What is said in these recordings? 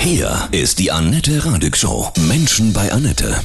Hier ist die Annette Radig Show. Menschen bei Annette.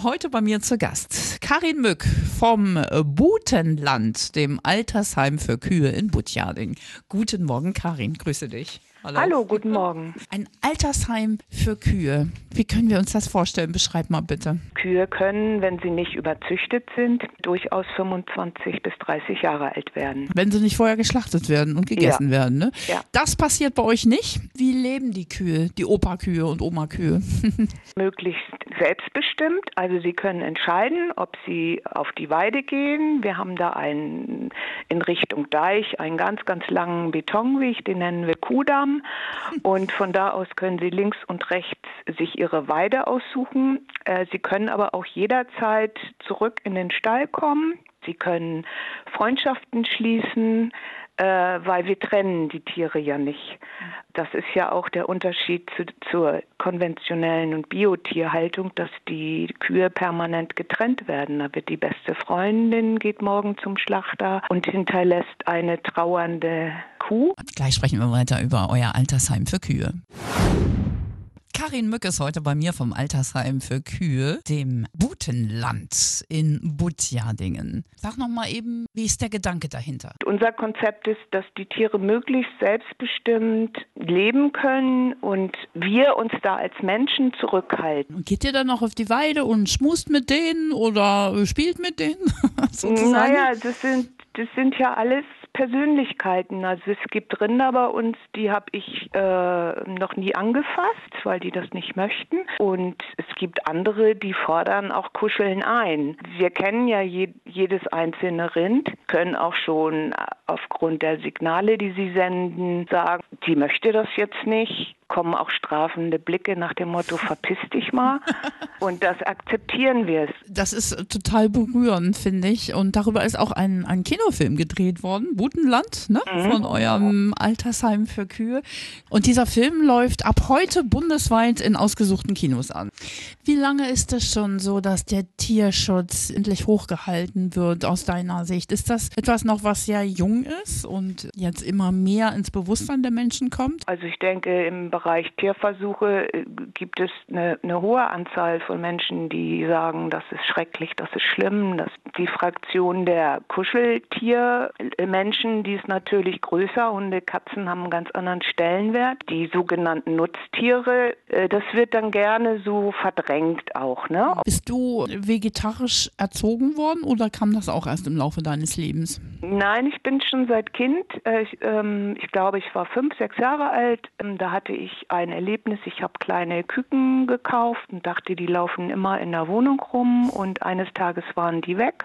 Heute bei mir zu Gast Karin Mück vom Butenland, dem Altersheim für Kühe in Butjading. Guten Morgen, Karin. Grüße dich. Hallo. Hallo, guten Morgen. Ein Altersheim für Kühe. Wie können wir uns das vorstellen? Beschreib mal bitte. Kühe können, wenn sie nicht überzüchtet sind, durchaus 25 bis 30 Jahre alt werden. Wenn sie nicht vorher geschlachtet werden und gegessen ja. werden. Ne? Ja. Das passiert bei euch nicht. Wie leben die Kühe, die Opa-Kühe und Oma-Kühe? Möglichst selbstbestimmt. Also sie können entscheiden, ob sie auf die Weide gehen. Wir haben da einen in Richtung Deich einen ganz, ganz langen Betonweg, den nennen wir Kudamm. Und von da aus können sie links und rechts sich ihre Weide aussuchen. Äh, sie können aber auch jederzeit zurück in den Stall kommen. Sie können Freundschaften schließen äh, weil wir trennen die Tiere ja nicht. Das ist ja auch der Unterschied zu, zur konventionellen und Biotierhaltung, dass die Kühe permanent getrennt werden. Da wird die beste Freundin, geht morgen zum Schlachter und hinterlässt eine trauernde Kuh. Gleich sprechen wir weiter über euer Altersheim für Kühe. Karin Mück ist heute bei mir vom Altersheim für Kühe, dem Butenland in Butjadingen. Sag noch mal eben, wie ist der Gedanke dahinter? Unser Konzept ist, dass die Tiere möglichst selbstbestimmt leben können und wir uns da als Menschen zurückhalten. Und geht ihr dann noch auf die Weide und schmust mit denen oder spielt mit denen? naja, das sind das sind ja alles Persönlichkeiten. Also es gibt Rinder bei uns, die habe ich äh, noch nie angefasst, weil die das nicht möchten. Und es gibt andere, die fordern auch Kuscheln ein. Wir kennen ja je, jedes einzelne Rind, können auch schon aufgrund der Signale, die sie senden, sagen, die möchte das jetzt nicht kommen auch strafende Blicke nach dem Motto, verpiss dich mal. Und das akzeptieren wir. Das ist total berührend, finde ich. Und darüber ist auch ein, ein Kinofilm gedreht worden, Butenland, ne? Mhm. von eurem Altersheim für Kühe. Und dieser Film läuft ab heute bundesweit in ausgesuchten Kinos an. Wie lange ist es schon so, dass der Tierschutz endlich hochgehalten wird aus deiner Sicht? Ist das etwas noch, was sehr jung ist und jetzt immer mehr ins Bewusstsein der Menschen kommt? Also ich denke, im Bereich Tierversuche äh, gibt es eine, eine, hohe Anzahl von Menschen, die sagen, das ist schrecklich, das ist schlimm. Das, die Fraktion der Kuscheltiermenschen, die ist natürlich größer. Hunde, Katzen haben einen ganz anderen Stellenwert. Die sogenannten Nutztiere, äh, das wird dann gerne so verdrängt auch. Ne? Bist du vegetarisch erzogen worden oder kam das auch erst im Laufe deines Lebens? Nein, ich bin schon seit Kind. Äh, ich, ähm, ich glaube, ich war fünf, sechs Jahre alt. Ähm, da hatte ich ich ein Erlebnis. Ich habe kleine Küken gekauft und dachte, die laufen immer in der Wohnung rum und eines Tages waren die weg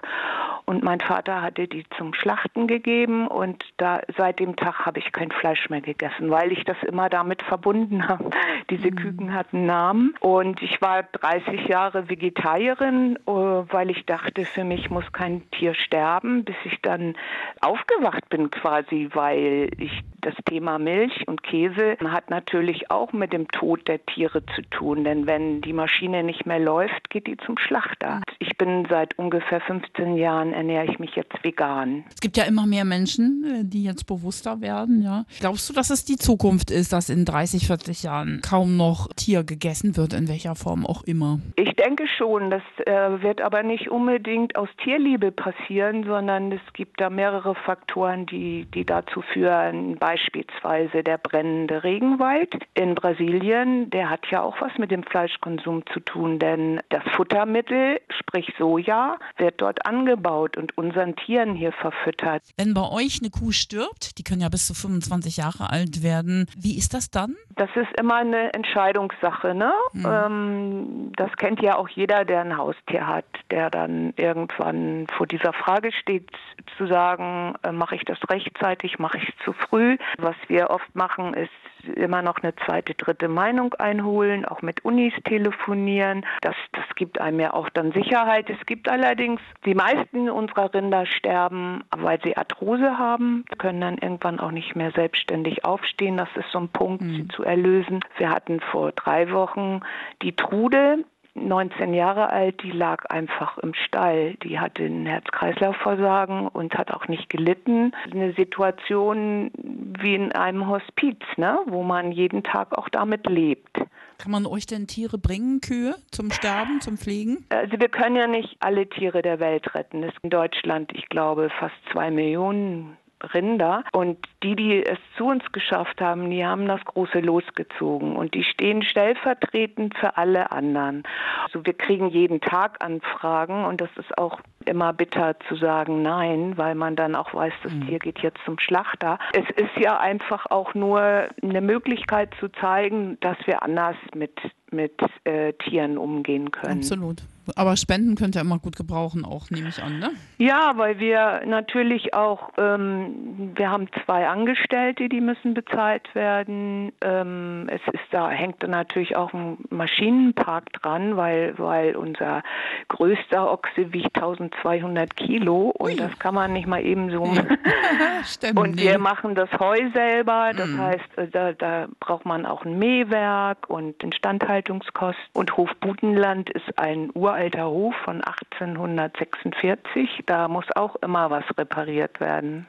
und mein Vater hatte die zum Schlachten gegeben und da seit dem Tag habe ich kein Fleisch mehr gegessen, weil ich das immer damit verbunden habe. Diese mhm. Küken hatten Namen und ich war 30 Jahre Vegetarierin, äh, weil ich dachte, für mich muss kein Tier sterben, bis ich dann aufgewacht bin quasi, weil ich das Thema Milch und Käse hat natürlich auch mit dem Tod der Tiere zu tun, denn wenn die Maschine nicht mehr läuft, geht die zum Schlachter. Ich bin seit ungefähr 15 Jahren ernähre ich mich jetzt vegan. Es gibt ja immer mehr Menschen, äh, die jetzt bewusster werden, ja. Glaubst du, dass es die Zukunft ist, dass in 30, 40 Jahren kaum noch Tier gegessen wird, in welcher Form auch immer? Ich denke schon, das äh, wird aber nicht unbedingt aus Tierliebe passieren, sondern es gibt da mehrere Faktoren, die, die dazu führen. Beispielsweise der brennende Regenwald in Brasilien, der hat ja auch was mit dem Fleischkonsum zu tun, denn das Futtermittel, sprich Soja, wird dort angebaut angebaut und unseren Tieren hier verfüttert. Wenn bei euch eine Kuh stirbt, die können ja bis zu 25 Jahre alt werden, wie ist das dann? Das ist immer eine Entscheidungssache. Ne? Mhm. Ähm, das kennt ja auch jeder, der ein Haustier hat, der dann irgendwann vor dieser Frage steht, zu sagen, äh, mache ich das rechtzeitig, mache ich es zu früh. Was wir oft machen, ist immer noch eine zweite, dritte Meinung einholen, auch mit Unis telefonieren. Das, das gibt einem ja auch dann Sicherheit. Es gibt allerdings, die meisten unserer Rinder sterben, weil sie Arthrose haben, können dann irgendwann auch nicht mehr selbstständig aufstehen. Das ist so ein Punkt, mhm. sie zu erlösen. Wir hatten vor drei Wochen die Trude, 19 Jahre alt, die lag einfach im Stall. Die hatte ein Herz-Kreislauf-Versagen und hat auch nicht gelitten. Eine Situation wie in einem Hospiz, ne? wo man jeden Tag auch damit lebt. Kann man euch denn Tiere bringen, Kühe, zum Sterben, zum Pflegen? Also wir können ja nicht alle Tiere der Welt retten. Es ist in Deutschland, ich glaube, fast zwei Millionen Rinder. Und die, die es zu uns geschafft haben, die haben das große losgezogen. Und die stehen stellvertretend für alle anderen. Also wir kriegen jeden Tag Anfragen und das ist auch immer bitter zu sagen nein, weil man dann auch weiß, das mhm. Tier geht jetzt zum Schlachter. Es ist ja einfach auch nur eine Möglichkeit zu zeigen, dass wir anders mit mit äh, Tieren umgehen können. Absolut. Aber Spenden könnt ihr immer gut gebrauchen, auch nehme ich an, ne? Ja, weil wir natürlich auch, ähm, wir haben zwei Angestellte, die müssen bezahlt werden. Ähm, es ist da hängt da natürlich auch ein Maschinenpark dran, weil weil unser größter Ochse wiegt 1200 Kilo und Ui. das kann man nicht mal eben so. Stimmt, und wir machen das Heu selber, das mm. heißt, äh, da, da braucht man auch ein Mähwerk und Instandhaltungskosten. Und Hof Butenland ist ein uralter Hof von 1846. Da muss auch immer was repariert werden.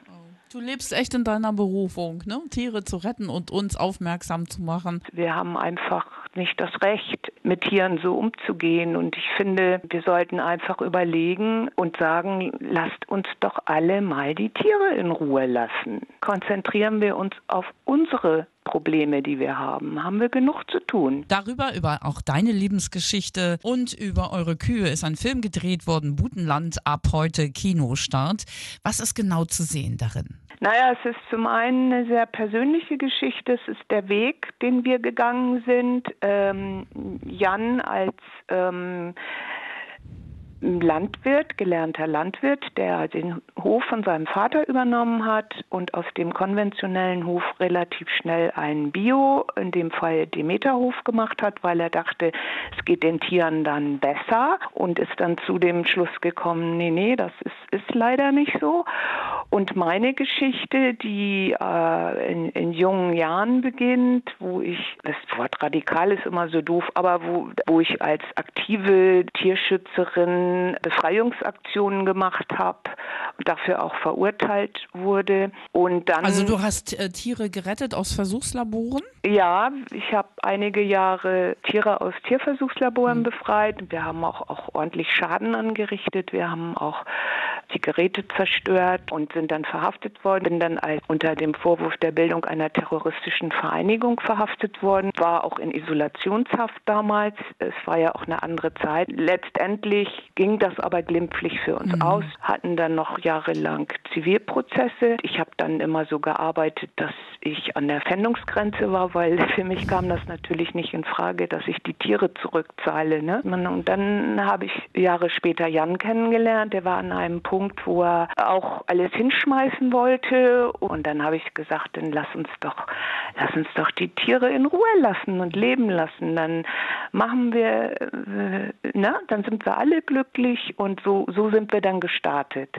Du lebst echt in deiner Berufung, ne? Tiere zu retten und uns aufmerksam zu machen. Wir haben einfach nicht das Recht, mit Tieren so umzugehen. Und ich finde, wir sollten einfach überlegen und sagen, lasst uns doch alle mal die Tiere in Ruhe lassen. Konzentrieren wir uns auf unsere Probleme, die wir haben, haben wir genug zu tun. Darüber, über auch deine Lebensgeschichte und über eure Kühe ist ein Film gedreht worden, Butenland, ab heute Kinostart. Was ist genau zu sehen darin? Naja, es ist zum einen eine sehr persönliche Geschichte. Es ist der Weg, den wir gegangen sind. Ähm, Jan als ähm, Landwirt, gelernter Landwirt, der den Hof von seinem Vater übernommen hat und aus dem konventionellen Hof relativ schnell einen Bio, in dem Fall Demeterhof gemacht hat, weil er dachte, es geht den Tieren dann besser und ist dann zu dem Schluss gekommen, nee, nee, das ist, ist leider nicht so. Und meine Geschichte, die äh, in, in, jungen Jahren beginnt, wo ich, das Wort radikal ist immer so doof, aber wo, wo ich als aktive Tierschützerin Befreiungsaktionen gemacht habe und dafür auch verurteilt wurde. Und dann, also du hast äh, Tiere gerettet aus Versuchslaboren? Ja, ich habe einige Jahre Tiere aus Tierversuchslaboren mhm. befreit. Wir haben auch, auch ordentlich Schaden angerichtet. Wir haben auch die Geräte zerstört und sind dann verhaftet worden. Bin dann als unter dem Vorwurf der Bildung einer terroristischen Vereinigung verhaftet worden. War auch in Isolationshaft damals. Es war ja auch eine andere Zeit. Letztendlich ging das aber glimpflich für uns mhm. aus. Hatten dann noch jahrelang Zivilprozesse. Ich habe dann immer so gearbeitet, dass ich an der Fendungsgrenze war, weil für mich kam das natürlich nicht in Frage, dass ich die Tiere zurückzahle. Ne? Und dann habe ich Jahre später Jan kennengelernt. Der war an einem Punkt, wo er auch alles hinschmeißen wollte. Und dann habe ich gesagt, dann lass uns doch, lass uns doch die Tiere in Ruhe lassen und leben lassen. Dann machen wir, äh, na, dann sind wir alle glücklich und so, so sind wir dann gestartet.